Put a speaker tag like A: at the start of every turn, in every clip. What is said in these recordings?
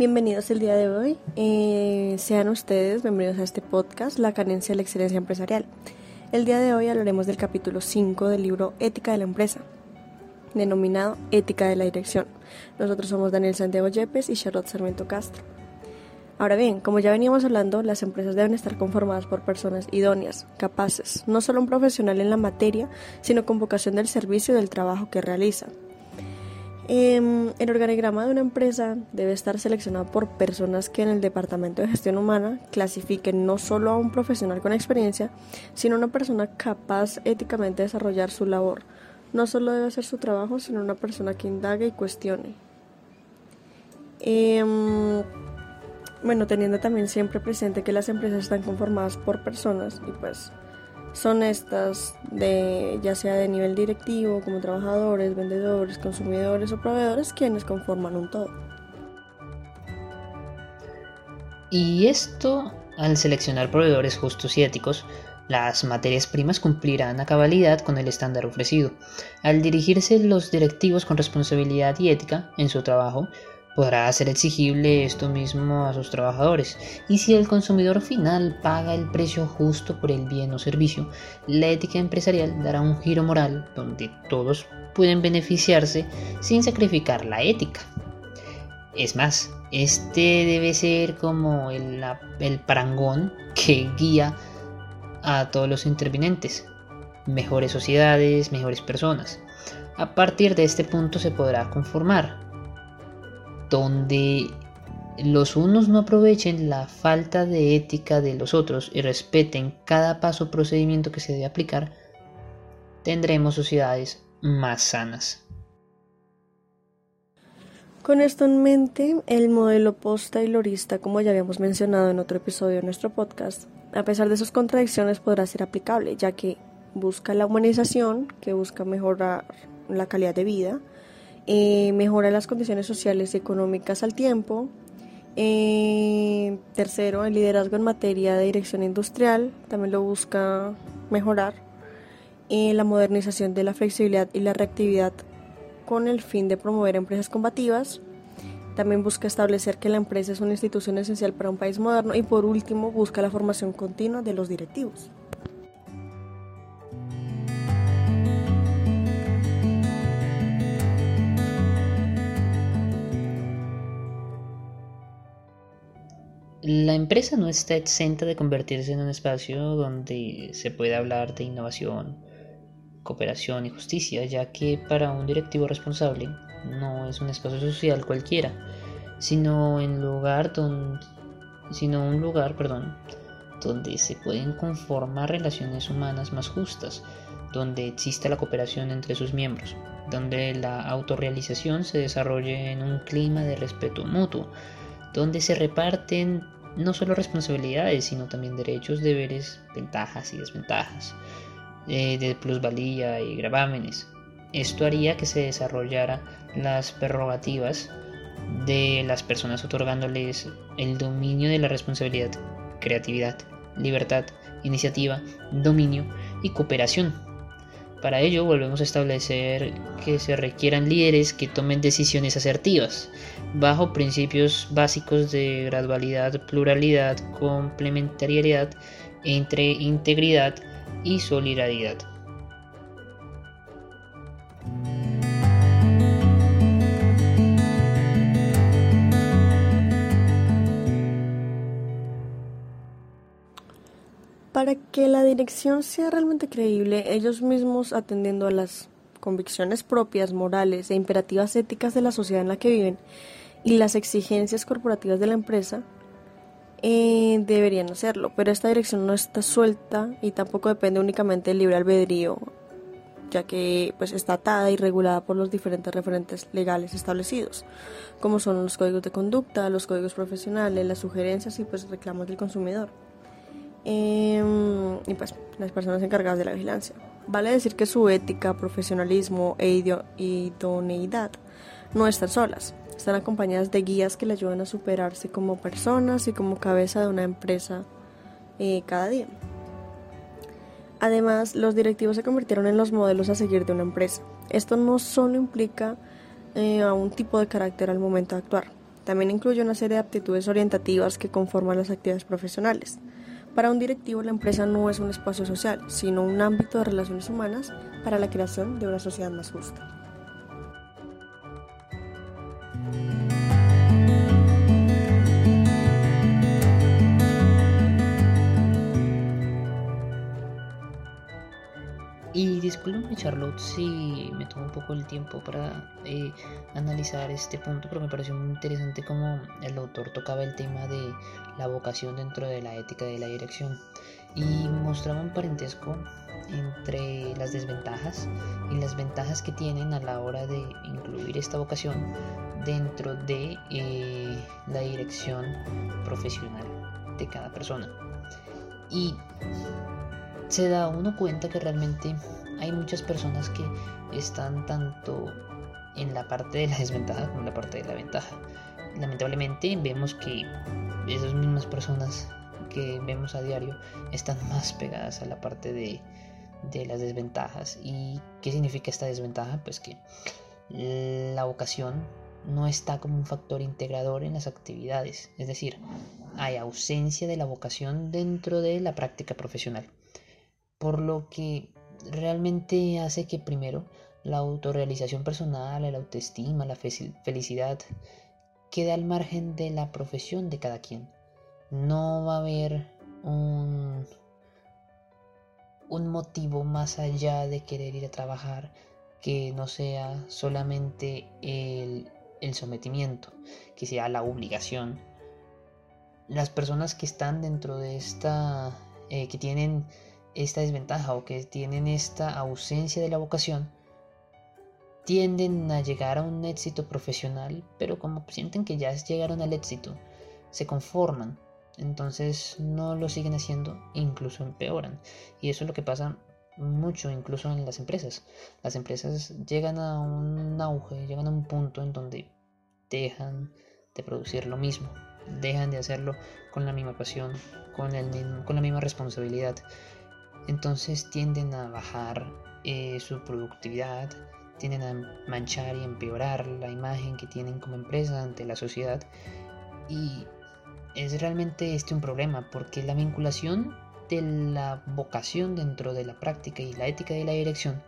A: Bienvenidos el día de hoy. Eh, sean ustedes bienvenidos a este podcast, La carencia de la excelencia empresarial. El día de hoy hablaremos del capítulo 5 del libro Ética de la empresa, denominado Ética de la dirección. Nosotros somos Daniel Santiago Yepes y Charlotte Sarmiento Castro. Ahora bien, como ya veníamos hablando, las empresas deben estar conformadas por personas idóneas, capaces, no solo un profesional en la materia, sino con vocación del servicio y del trabajo que realiza. Em, el organigrama de una empresa debe estar seleccionado por personas que en el Departamento de Gestión Humana clasifiquen no solo a un profesional con experiencia, sino a una persona capaz éticamente de desarrollar su labor. No solo debe hacer su trabajo, sino una persona que indague y cuestione. Em, bueno, teniendo también siempre presente que las empresas están conformadas por personas y pues son estas de ya sea de nivel directivo como trabajadores, vendedores, consumidores o proveedores quienes conforman un todo.
B: Y esto, al seleccionar proveedores justos y éticos, las materias primas cumplirán a cabalidad con el estándar ofrecido. Al dirigirse los directivos con responsabilidad y ética en su trabajo, podrá hacer exigible esto mismo a sus trabajadores. Y si el consumidor final paga el precio justo por el bien o servicio, la ética empresarial dará un giro moral donde todos pueden beneficiarse sin sacrificar la ética. Es más, este debe ser como el, el parangón que guía a todos los intervinientes. Mejores sociedades, mejores personas. A partir de este punto se podrá conformar donde los unos no aprovechen la falta de ética de los otros y respeten cada paso o procedimiento que se debe aplicar, tendremos sociedades más sanas.
A: Con esto en mente, el modelo post-taylorista, como ya habíamos mencionado en otro episodio de nuestro podcast, a pesar de sus contradicciones podrá ser aplicable, ya que busca la humanización, que busca mejorar la calidad de vida, eh, mejora las condiciones sociales y económicas al tiempo. Eh, tercero, el liderazgo en materia de dirección industrial también lo busca mejorar. Eh, la modernización de la flexibilidad y la reactividad con el fin de promover empresas combativas. También busca establecer que la empresa es una institución esencial para un país moderno y por último busca la formación continua de los directivos.
B: La empresa no está exenta de convertirse en un espacio donde se puede hablar de innovación, cooperación y justicia, ya que para un directivo responsable no es un espacio social cualquiera, sino, en lugar donde, sino un lugar perdón, donde se pueden conformar relaciones humanas más justas, donde exista la cooperación entre sus miembros, donde la autorrealización se desarrolle en un clima de respeto mutuo, donde se reparten no solo responsabilidades, sino también derechos, deberes, ventajas y desventajas, eh, de plusvalía y gravámenes. Esto haría que se desarrollara las prerrogativas de las personas otorgándoles el dominio de la responsabilidad, creatividad, libertad, iniciativa, dominio y cooperación para ello volvemos a establecer que se requieran líderes que tomen decisiones asertivas, bajo principios básicos de gradualidad, pluralidad, complementariedad entre integridad y solidaridad.
A: Para que la dirección sea realmente creíble, ellos mismos atendiendo a las convicciones propias, morales e imperativas éticas de la sociedad en la que viven y las exigencias corporativas de la empresa, eh, deberían hacerlo. Pero esta dirección no está suelta y tampoco depende únicamente del libre albedrío, ya que pues está atada y regulada por los diferentes referentes legales establecidos, como son los códigos de conducta, los códigos profesionales, las sugerencias y pues reclamos del consumidor. Em, y pues las personas encargadas de la vigilancia. Vale decir que su ética, profesionalismo e idoneidad no están solas, están acompañadas de guías que le ayudan a superarse como personas y como cabeza de una empresa eh, cada día. Además, los directivos se convirtieron en los modelos a seguir de una empresa. Esto no solo implica eh, a un tipo de carácter al momento de actuar, También incluye una serie de aptitudes orientativas que conforman las actividades profesionales. Para un directivo la empresa no es un espacio social, sino un ámbito de relaciones humanas para la creación de una sociedad más justa.
B: Y discúlpeme Charlotte si me tomo un poco el tiempo para eh, analizar este punto, pero me pareció muy interesante como el autor tocaba el tema de la vocación dentro de la ética de la dirección y mostraba un parentesco entre las desventajas y las ventajas que tienen a la hora de incluir esta vocación dentro de eh, la dirección profesional de cada persona. Y se da uno cuenta que realmente hay muchas personas que están tanto en la parte de la desventaja como en la parte de la ventaja. Lamentablemente vemos que esas mismas personas que vemos a diario están más pegadas a la parte de, de las desventajas. ¿Y qué significa esta desventaja? Pues que la vocación no está como un factor integrador en las actividades, es decir, hay ausencia de la vocación dentro de la práctica profesional por lo que realmente hace que primero la autorrealización personal, la autoestima, la felicidad quede al margen de la profesión de cada quien. No va a haber un, un motivo más allá de querer ir a trabajar que no sea solamente el, sometimiento, que sea la obligación. Las personas que están dentro de esta, eh, que tienen esta desventaja o que tienen esta ausencia de la vocación, tienden a llegar a un éxito profesional, pero como sienten que ya llegaron al éxito, se conforman, entonces no lo siguen haciendo, incluso empeoran. Y eso es lo que pasa mucho incluso en las empresas. Las empresas llegan a un auge, llegan a un punto en donde dejan de producir lo mismo, dejan de hacerlo con la misma pasión, con, el, con la misma responsabilidad entonces tienden a bajar eh, su productividad, tienden a manchar y empeorar la imagen que tienen como empresa ante la sociedad. Y es realmente este un problema porque la vinculación de la vocación dentro de la práctica y la ética de la dirección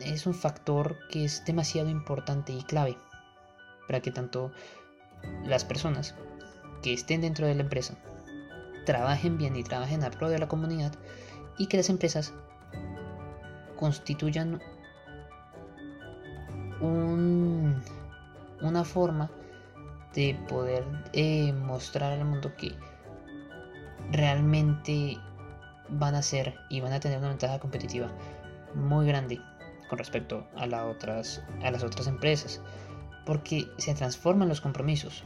B: es un factor que es demasiado importante y clave para que tanto las personas que estén dentro de la empresa trabajen bien y trabajen a pro de la comunidad y que las empresas constituyan un, una forma de poder eh, mostrar al mundo que realmente van a ser y van a tener una ventaja competitiva muy grande con respecto a, las otras, a las otras empresas porque se transforman los compromisos.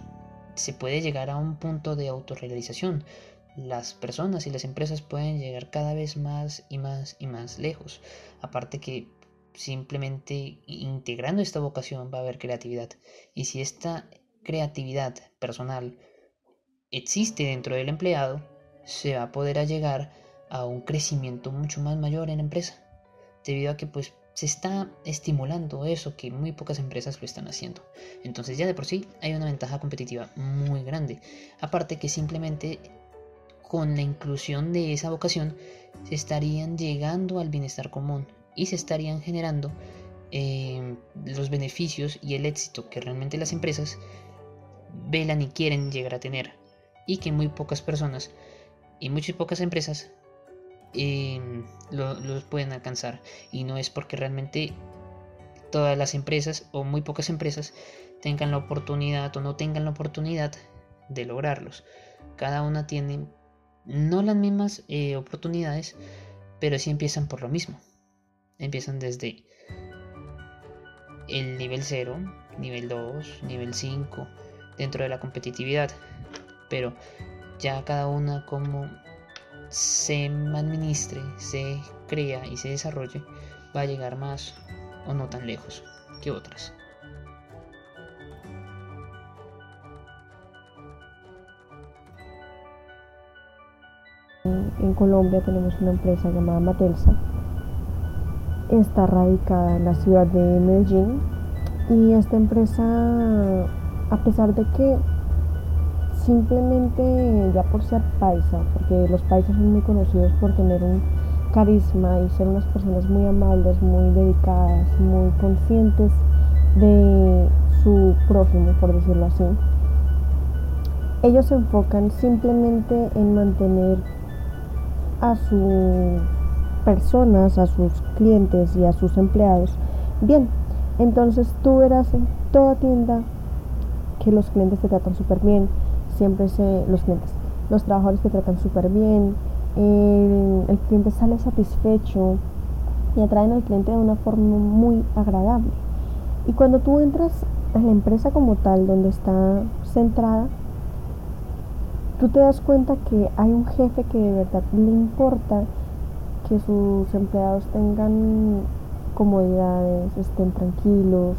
B: Se puede llegar a un punto de autorrealización las personas y las empresas pueden llegar cada vez más y más y más lejos. Aparte que simplemente integrando esta vocación va a haber creatividad. Y si esta creatividad personal existe dentro del empleado, se va a poder llegar a un crecimiento mucho más mayor en la empresa. Debido a que pues se está estimulando eso que muy pocas empresas lo están haciendo. Entonces ya de por sí hay una ventaja competitiva muy grande. Aparte que simplemente con la inclusión de esa vocación se estarían llegando al bienestar común y se estarían generando eh, los beneficios y el éxito que realmente las empresas velan y quieren llegar a tener. Y que muy pocas personas y muchas pocas empresas eh, los pueden alcanzar. Y no es porque realmente todas las empresas o muy pocas empresas tengan la oportunidad o no tengan la oportunidad de lograrlos. Cada una tiene no las mismas eh, oportunidades, pero sí empiezan por lo mismo. Empiezan desde el nivel 0, nivel 2, nivel 5, dentro de la competitividad. Pero ya cada una como se administre, se crea y se desarrolle, va a llegar más o no tan lejos que otras.
A: En Colombia tenemos una empresa llamada Matelsa. Está radicada en la ciudad de Medellín y esta empresa a pesar de que simplemente ya por ser paisa, porque los paisas son muy conocidos por tener un carisma y ser unas personas muy amables, muy dedicadas, muy conscientes de su prójimo, por decirlo así. Ellos se enfocan simplemente en mantener a sus personas, a sus clientes y a sus empleados bien. Entonces tú verás en toda tienda que los clientes te tratan súper bien, siempre se, los clientes, los trabajadores te tratan súper bien, el, cliente sale satisfecho y atraen al cliente de una forma muy agradable. Y cuando tú entras a la empresa como tal, donde está centrada, tú te das cuenta que hay un jefe que de verdad le importa que sus empleados tengan comodidades, estén tranquilos,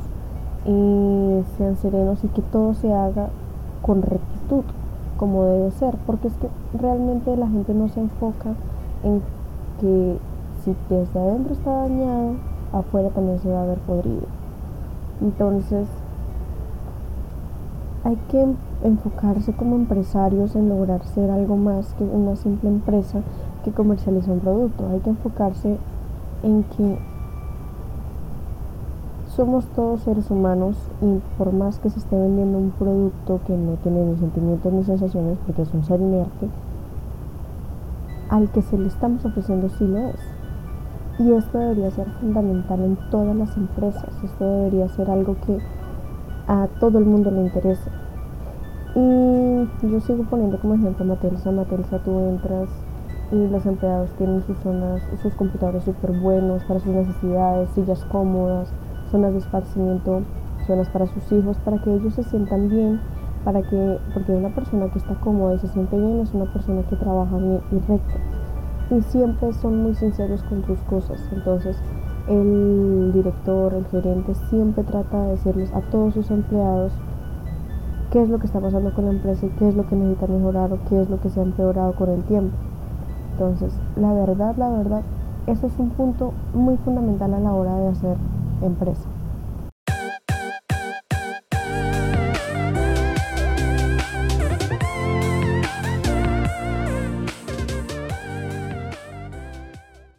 A: y sean serenos y que todo se haga con rectitud, como debe ser, porque es que realmente la gente no se enfoca en que si desde adentro está dañado, afuera también se va a ver podrido. Entonces, hay que enfocarse como empresarios en lograr ser algo más que una simple empresa que comercializa un producto. Hay que enfocarse en que somos todos seres humanos y por más que se esté vendiendo un producto que no tiene ni sentimientos ni sensaciones, porque es un ser inerte, al que se le estamos ofreciendo sí lo es. Y esto debería ser fundamental en todas las empresas, esto debería ser algo que a todo el mundo le interese. Y yo sigo poniendo como ejemplo Matelsa, Matelsa tú entras y los empleados tienen sus zonas, sus computadores súper buenos para sus necesidades, sillas cómodas, zonas de esparcimiento, zonas para sus hijos, para que ellos se sientan bien, para que, porque una persona que está cómoda y se siente bien es una persona que trabaja bien y recta. Y siempre son muy sinceros con sus cosas. Entonces, el director, el gerente siempre trata de decirles a todos sus empleados qué es lo que está pasando con la empresa y qué es lo que necesita mejorar o qué es lo que se ha empeorado con el tiempo. Entonces, la verdad, la verdad, eso es un punto muy fundamental a la hora de hacer empresa.